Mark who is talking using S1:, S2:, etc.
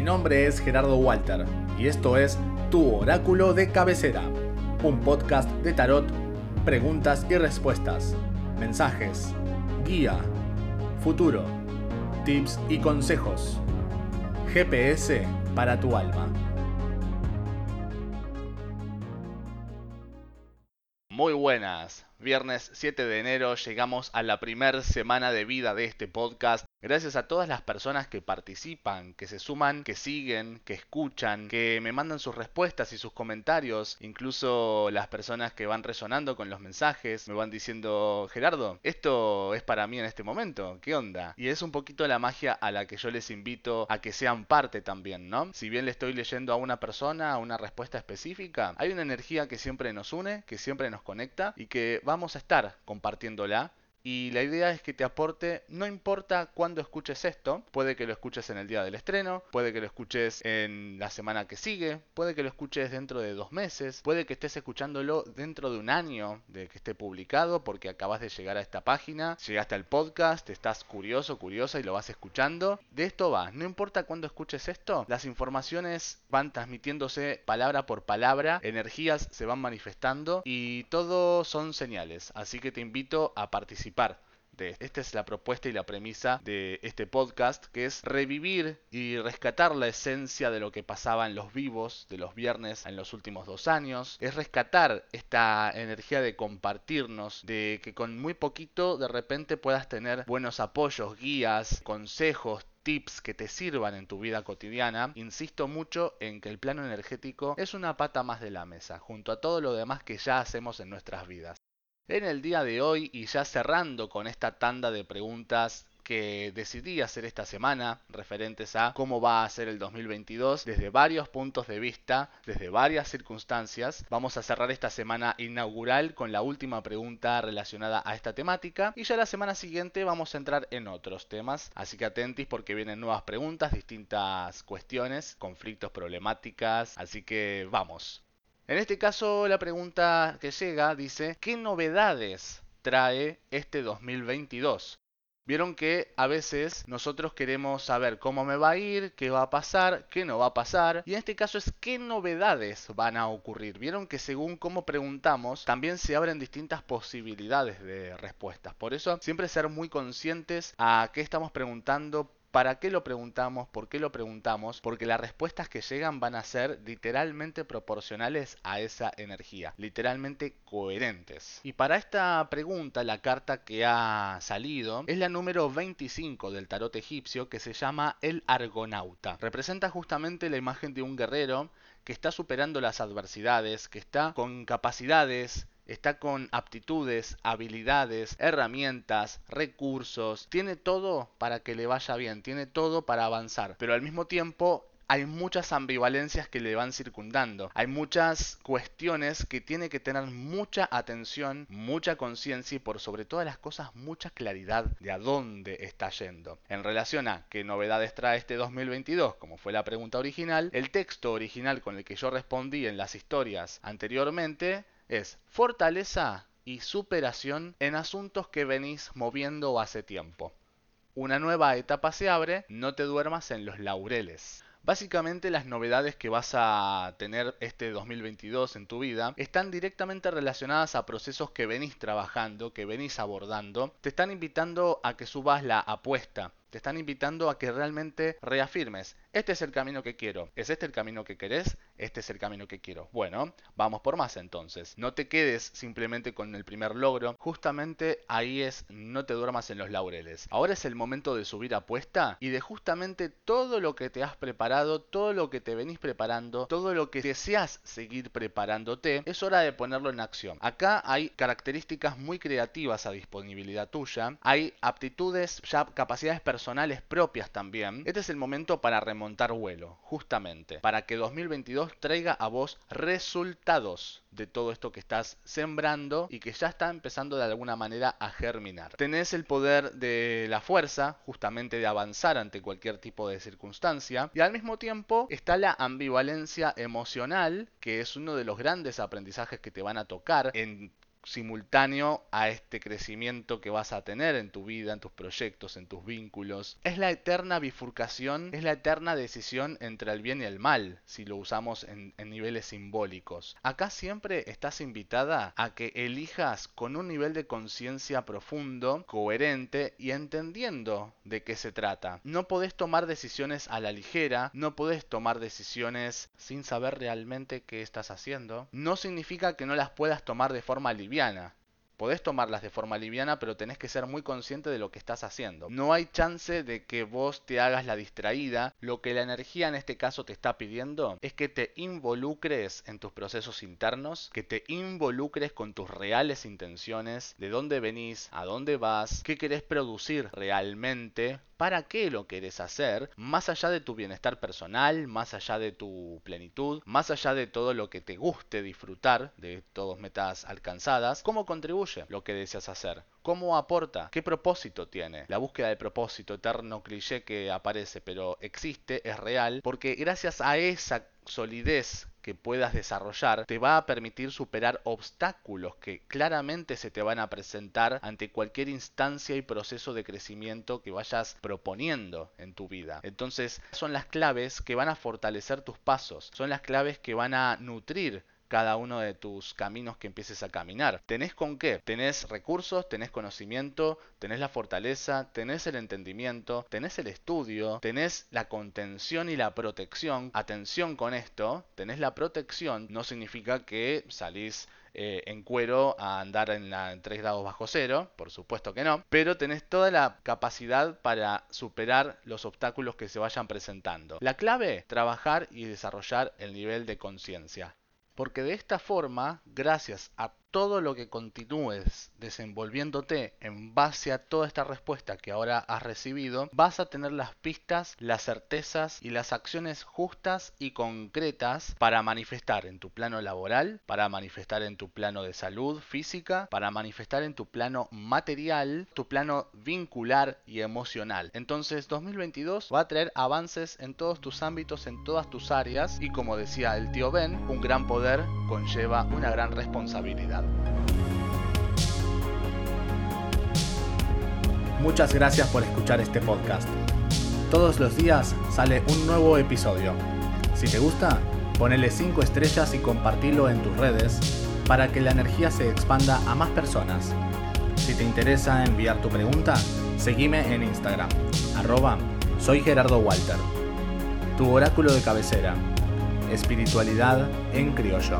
S1: Mi nombre es Gerardo Walter y esto es Tu Oráculo de Cabecera, un podcast de tarot, preguntas y respuestas, mensajes, guía, futuro, tips y consejos. GPS para tu alma. Muy buenas. Viernes 7 de enero llegamos a la primera semana de vida de este podcast Gracias a todas las personas que participan, que se suman, que siguen, que escuchan, que me mandan sus respuestas y sus comentarios, incluso las personas que van resonando con los mensajes, me van diciendo, Gerardo, esto es para mí en este momento, ¿qué onda? Y es un poquito la magia a la que yo les invito a que sean parte también, ¿no? Si bien le estoy leyendo a una persona una respuesta específica, hay una energía que siempre nos une, que siempre nos conecta y que vamos a estar compartiéndola y la idea es que te aporte, no importa cuándo escuches esto, puede que lo escuches en el día del estreno, puede que lo escuches en la semana que sigue, puede que lo escuches dentro de dos meses, puede que estés escuchándolo dentro de un año de que esté publicado porque acabas de llegar a esta página, llegaste al podcast, estás curioso, curiosa y lo vas escuchando. De esto va, no importa cuándo escuches esto, las informaciones van transmitiéndose palabra por palabra, energías se van manifestando y todo son señales, así que te invito a participar esta es la propuesta y la premisa de este podcast, que es revivir y rescatar la esencia de lo que pasaba en los vivos de los viernes en los últimos dos años. Es rescatar esta energía de compartirnos, de que con muy poquito de repente puedas tener buenos apoyos, guías, consejos, tips que te sirvan en tu vida cotidiana, insisto mucho en que el plano energético es una pata más de la mesa, junto a todo lo demás que ya hacemos en nuestras vidas. En el día de hoy y ya cerrando con esta tanda de preguntas que decidí hacer esta semana referentes a cómo va a ser el 2022 desde varios puntos de vista, desde varias circunstancias. Vamos a cerrar esta semana inaugural con la última pregunta relacionada a esta temática y ya la semana siguiente vamos a entrar en otros temas, así que atentis porque vienen nuevas preguntas, distintas cuestiones, conflictos, problemáticas, así que vamos. En este caso, la pregunta que llega dice, ¿qué novedades trae este 2022? Vieron que a veces nosotros queremos saber cómo me va a ir, qué va a pasar, qué no va a pasar. Y en este caso es qué novedades van a ocurrir. Vieron que según cómo preguntamos, también se abren distintas posibilidades de respuestas. Por eso siempre ser muy conscientes a qué estamos preguntando, ¿Para qué lo preguntamos? ¿Por qué lo preguntamos? Porque las respuestas que llegan van a ser literalmente proporcionales a esa energía, literalmente coherentes. Y para esta pregunta, la carta que ha salido es la número 25 del tarot egipcio que se llama el Argonauta. Representa justamente la imagen de un guerrero que está superando las adversidades, que está con capacidades, está con aptitudes, habilidades, herramientas, recursos, tiene todo para que le vaya bien, tiene todo para avanzar, pero al mismo tiempo hay muchas ambivalencias que le van circundando. Hay muchas cuestiones que tiene que tener mucha atención, mucha conciencia y por sobre todas las cosas mucha claridad de a dónde está yendo. En relación a qué novedades trae este 2022, como fue la pregunta original, el texto original con el que yo respondí en las historias anteriormente es fortaleza y superación en asuntos que venís moviendo hace tiempo. Una nueva etapa se abre, no te duermas en los laureles. Básicamente las novedades que vas a tener este 2022 en tu vida están directamente relacionadas a procesos que venís trabajando, que venís abordando. Te están invitando a que subas la apuesta, te están invitando a que realmente reafirmes, este es el camino que quiero, es este el camino que querés, este es el camino que quiero. Bueno, vamos por más entonces. No te quedes simplemente con el primer logro, justamente ahí es no te duermas en los laureles. Ahora es el momento de subir apuesta y de justamente todo lo que te has preparado, todo lo que te venís preparando, todo lo que deseas seguir preparándote, es hora de ponerlo en acción. Acá hay características muy creativas a disponibilidad tuya, hay aptitudes, ya capacidades personales personales propias también, este es el momento para remontar vuelo, justamente, para que 2022 traiga a vos resultados de todo esto que estás sembrando y que ya está empezando de alguna manera a germinar. Tenés el poder de la fuerza, justamente de avanzar ante cualquier tipo de circunstancia, y al mismo tiempo está la ambivalencia emocional, que es uno de los grandes aprendizajes que te van a tocar en simultáneo a este crecimiento que vas a tener en tu vida, en tus proyectos, en tus vínculos. Es la eterna bifurcación, es la eterna decisión entre el bien y el mal, si lo usamos en, niveles simbólicos. Acá siempre estás invitada a que elijas con un nivel de conciencia profundo, coherente y entendiendo de qué se trata. No podés tomar decisiones a la ligera, no podés tomar decisiones sin saber realmente qué estás haciendo. No significa que no las puedas tomar de forma Podés tomarlas de forma liviana, pero tenés que ser muy consciente de lo que estás haciendo. No hay chance de que vos te hagas la distraída. Lo que la energía en este caso te está pidiendo es que te involucres en tus procesos internos, que te involucres con tus reales intenciones, de dónde venís, a dónde vas, qué querés producir realmente, para qué lo querés hacer, más allá de tu bienestar personal, más allá de tu plenitud, más allá de todo lo que te guste disfrutar de todas metas alcanzadas, cómo contribuye lo que deseas hacer. ¿Cómo aporta? ¿Qué propósito tiene? La búsqueda de propósito, eterno cliché que aparece, pero existe, es real, porque gracias a esa solidez que puedas desarrollar te va a permitir superar obstáculos que claramente se te van a presentar ante cualquier instancia y proceso de crecimiento que vayas proponiendo en tu vida. Entonces son las claves que van a fortalecer tus pasos, son las claves que van a nutrir cada uno de tus caminos que empieces a caminar. ¿Tenés con qué? Tenés recursos, tenés conocimiento, tenés la fortaleza, tenés el entendimiento, tenés el estudio, tenés la contención y la protección. Atención con esto, tenés la protección, no significa que salís eh, en cuero a andar en, la, en 3 grados bajo cero, por supuesto que no, pero tenés toda la capacidad para superar los obstáculos que se vayan presentando. La clave, trabajar y desarrollar el nivel de conciencia. Porque de esta forma, gracias a todo lo que continúes desenvolviéndote en base a toda esta respuesta que ahora has recibido, vas a tener las pistas, las certezas y las acciones justas y concretas para manifestar en tu plano laboral, para manifestar en tu plano de salud física, para manifestar en tu plano material, tu plano vincular y emocional. Entonces 2022 va a traer avances en todos tus ámbitos, en todas tus áreas y como decía el tío Ben, un gran poder conlleva una gran responsabilidad.
S2: Muchas gracias por escuchar este podcast. Todos los días sale un nuevo episodio. Si te gusta, ponele 5 estrellas y compartilo en tus redes para que la energía se expanda a más personas. Si te interesa enviar tu pregunta, seguime en Instagram, arroba soy Gerardo Walter. Tu oráculo de cabecera. Espiritualidad en criollo.